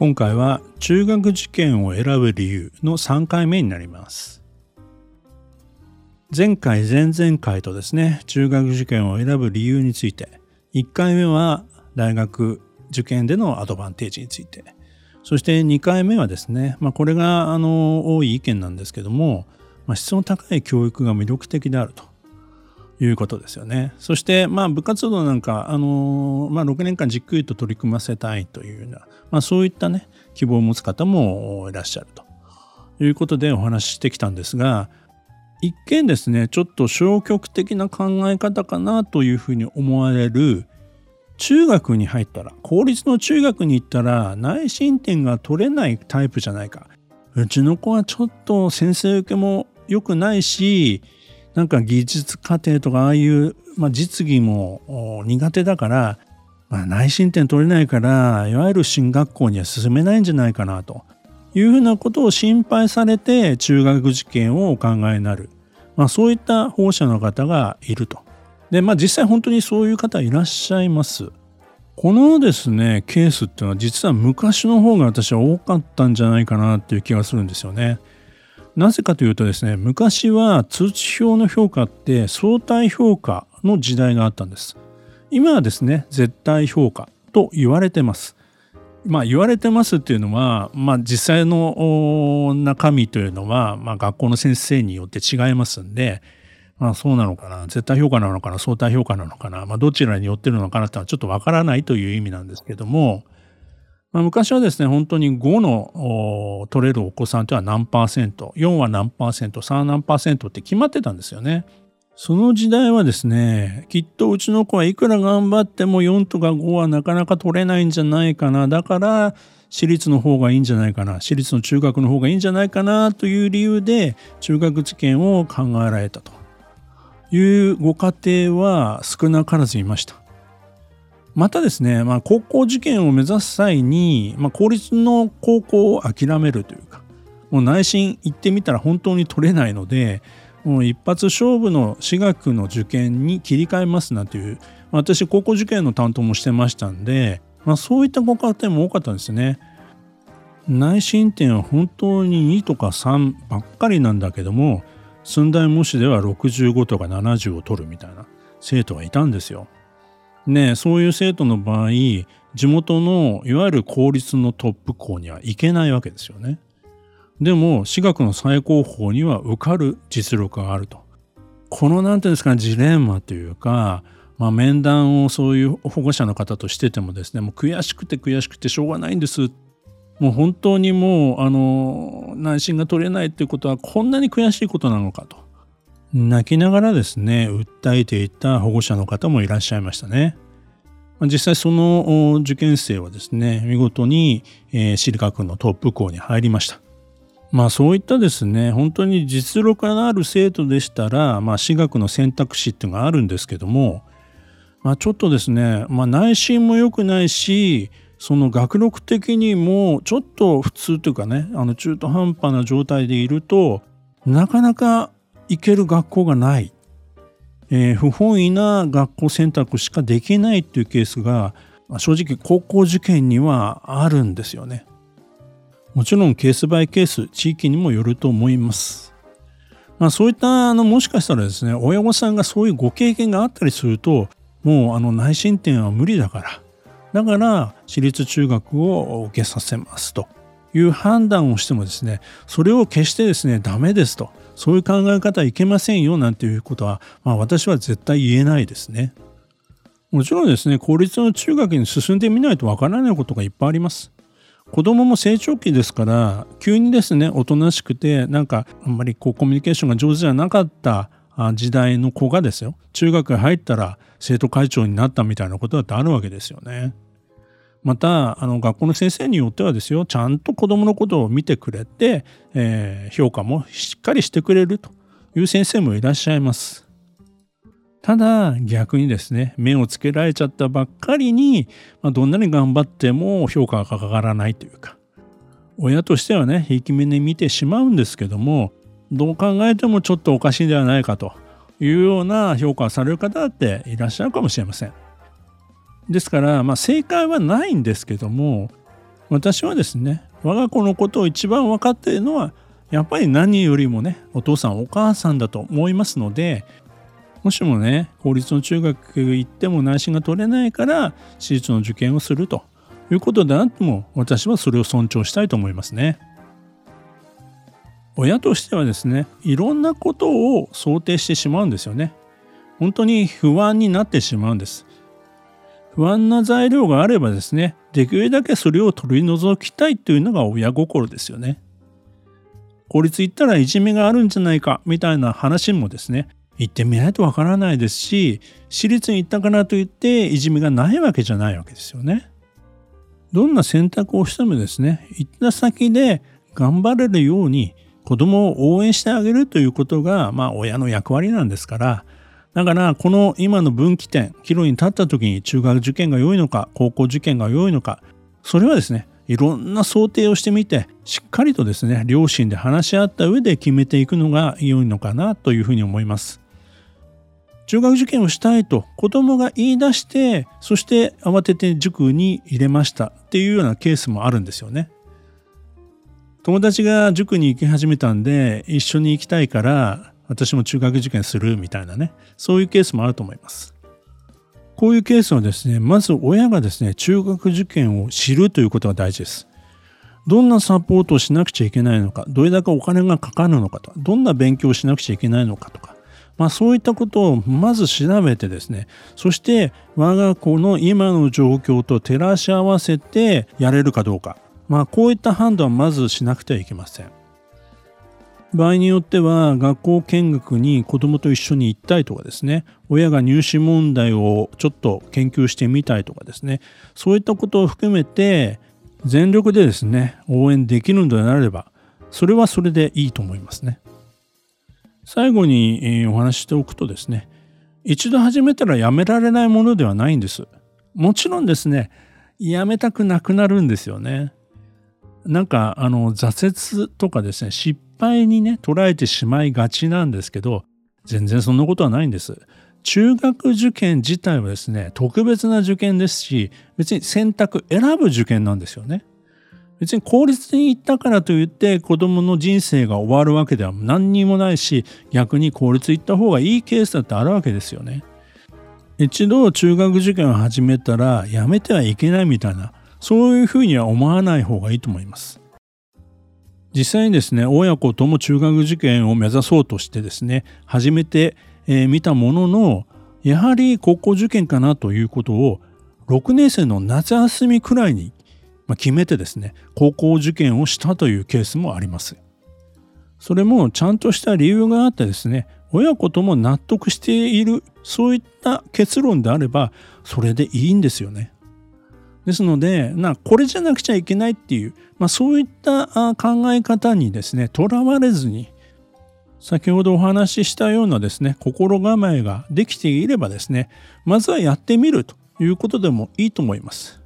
今回は中学受験を選ぶ理由の3回目になります。前回前々回とですね中学受験を選ぶ理由について1回目は大学受験でのアドバンテージについてそして2回目はですね、まあ、これがあの多い意見なんですけども、まあ、質の高い教育が魅力的であると。いうことですよね。そして、まあ、部活動なんか、あのまあ、6年間じっくりと取り組ませたいというような、まあ、そういったね、希望を持つ方もいらっしゃるということでお話ししてきたんですが、一見ですね、ちょっと消極的な考え方かなというふうに思われる、中学に入ったら、公立の中学に行ったら内申点が取れないタイプじゃないか。うちの子はちょっと先生受けも良くないし、なんか技術課程とかああいう、まあ、実技も苦手だから、まあ、内申点取れないからいわゆる進学校には進めないんじゃないかなというふうなことを心配されて中学受験をお考えになる、まあ、そういった保護者の方がいると。でまあ実際本当にそういう方いらっしゃいます。このですねケースっていうのは実は昔の方が私は多かったんじゃないかなっていう気がするんですよね。なぜかというとですね昔は通知表の評価って相対評価の時代があったんです。今はですね絶対評価と言われてます。まあ言われてますっていうのは、まあ、実際の中身というのは、まあ、学校の先生によって違いますんで、まあ、そうなのかな絶対評価なのかな相対評価なのかな、まあ、どちらによってるのかなってのはちょっとわからないという意味なんですけども、まあ、昔はですね、本当に5の取れるお子さんというのは何パーセント、4は何パーセント、3は何パーセントって決まってたんですよね。その時代はですね、きっとうちの子はいくら頑張っても4とか5はなかなか取れないんじゃないかな。だから、私立の方がいいんじゃないかな。私立の中学の方がいいんじゃないかなという理由で中学受験を考えられたというご家庭は少なからずいました。またですね、まあ、高校受験を目指す際に、まあ、公立の高校を諦めるというかもう内心行ってみたら本当に取れないのでもう一発勝負の私学の受験に切り替えますなんていうま私高校受験の担当もしてましたんで、まあ、そういったご家庭も多かったんですね。内申点は本当に2とか3ばっかりなんだけども寸大模試では65とか70を取るみたいな生徒がいたんですよ。ね、そういう生徒の場合地元のいわゆる公立のトップ校には行けないわけですよね。でも私学の最高峰には受かる実力があると。この何て言うんですかジレンマというか、まあ、面談をそういう保護者の方としててもですねもう悔しくて悔しくてしょうがないんです。もう本当にもうあの内心が取れないっていうことはこんなに悔しいことなのかと。泣きながらですね訴えていた保護者の方もいらっしゃいましたね。実際その受験生はですね見事に、えー、私学のトップ校に入りました。まあそういったですね本当に実力のある生徒でしたら、まあ、私学の選択肢っていうのがあるんですけども、まあ、ちょっとですね、まあ、内心も良くないしその学力的にもちょっと普通というかねあの中途半端な状態でいるとなかなか行ける学校がない、えー、不本意な学校選択しかできないっていうケースが正直高校受験にはあるんですよね。もちろんケースバイケース地域にもよると思います。まあ、そういったあのもしかしたらですね親御さんがそういうご経験があったりするともうあの内申点は無理だからだから私立中学を受けさせますという判断をしてもですねそれを決してですねダメですとそういう考え方はいけませんよなんていうことは、まあ、私は絶対言えないですね。もちろんですね公立の中学に進んでみないとわからないことがいっぱいあります。子供も成長期ですから急にですねおとなしくてなんかあんまりこうコミュニケーションが上手じゃなかった時代の子がですよ中学に入ったら生徒会長になったみたいなことだってあるわけですよね。またあの学校の先生によってはですよちゃんと子どものことを見てくれて、えー、評価もしっかりしてくれるという先生もいらっしゃいます。ただ逆にですね目をつけられちゃったばっかりに、まあ、どんなに頑張っても評価がかからないというか親としてはねひいき目に見てしまうんですけどもどう考えてもちょっとおかしいんではないかというような評価をされる方だっていらっしゃるかもしれません。ですから、まあ、正解はないんですけども私はですね我が子のことを一番分かっているのはやっぱり何よりもねお父さんお母さんだと思いますのでもしもね公立の中学行っても内心が取れないから私立の受験をするということであっても私はそれを尊重したいと思いますね。親としてはですねいろんなことを想定してしまうんですよね。本当に不安になってしまうんです。不安な材料があればですねできるだけそれを取り除きたいというのが親心ですよね。公立行ったらいじめがあるんじゃないかみたいな話もですね行ってみないとわからないですし私立に行ったからといっていじめがないわけじゃないわけですよね。どんな選択をしてもですね行った先で頑張れるように子供を応援してあげるということがまあ親の役割なんですからだからこの今の分岐点岐路に立った時に中学受験が良いのか高校受験が良いのかそれはですねいろんな想定をしてみてしっかりとですね両親で話し合った上で決めていくのが良いのかなというふうに思います。中学受験をしたいと子供が言い出してそして慌てて塾に入れましたっていうようなケースもあるんですよね。友達が塾に行き始めたんで一緒に行きたいから私も中学受験するみたいなね。そういうケースもあると思います。こういうケースはですねまず親がですね中学受験を知るということが大事です。どんなサポートをしなくちゃいけないのかどれだけお金がかかるのかとかどんな勉強をしなくちゃいけないのかとか。まあ、そういったことをまず調べてですねそして我が子の今の状況と照らし合わせてやれるかどうか、まあ、こういった判断をまずしなくてはいけません。場合によっては学校見学に子どもと一緒に行ったりとかですね親が入試問題をちょっと研究してみたいとかですねそういったことを含めて全力でですね応援できるのであればそれはそれでいいと思いますね。最後にお話ししておくとですね一度始めたらやめられないものではないんです。もちろんですねやめたくなくなるんですよね。なんかあの挫折とかですね失敗にね捉えてしまいがちなんですけど全然そんなことはないんです。中学受験自体はですね特別な受験ですし別に選択選ぶ受験なんですよね。別に公立に行ったからといって子供の人生が終わるわけでは何にもないし逆に公立行った方がいいケースだってあるわけですよね。一度中学受験を始めたらやめてはいけないみたいなそういうふうには思わない方がいいと思います。実際にですね親子とも中学受験を目指そうとしてですね始めてみたもののやはり高校受験かなということを6年生の夏休みくらいに決めてですね高校受験をしたというケースもあります。それもちゃんとした理由があってですね親子とも納得しているそういった結論であればそれでいいんですよね。ですのでなこれじゃなくちゃいけないっていう、まあ、そういった考え方にですねとらわれずに先ほどお話ししたようなですね心構えができていればですねまずはやってみるということでもいいと思います。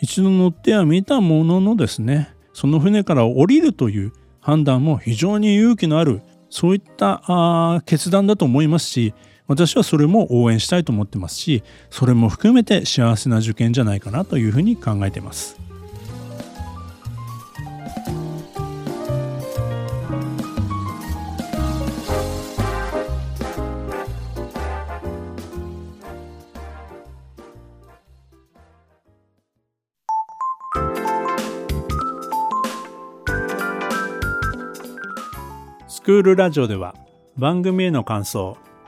一度乗っては見たもののですねその船から降りるという判断も非常に勇気のあるそういった決断だと思いますし私はそれも応援したいと思ってますしそれも含めて幸せな受験じゃないかなというふうに考えています。スクールラジオでは番組への感想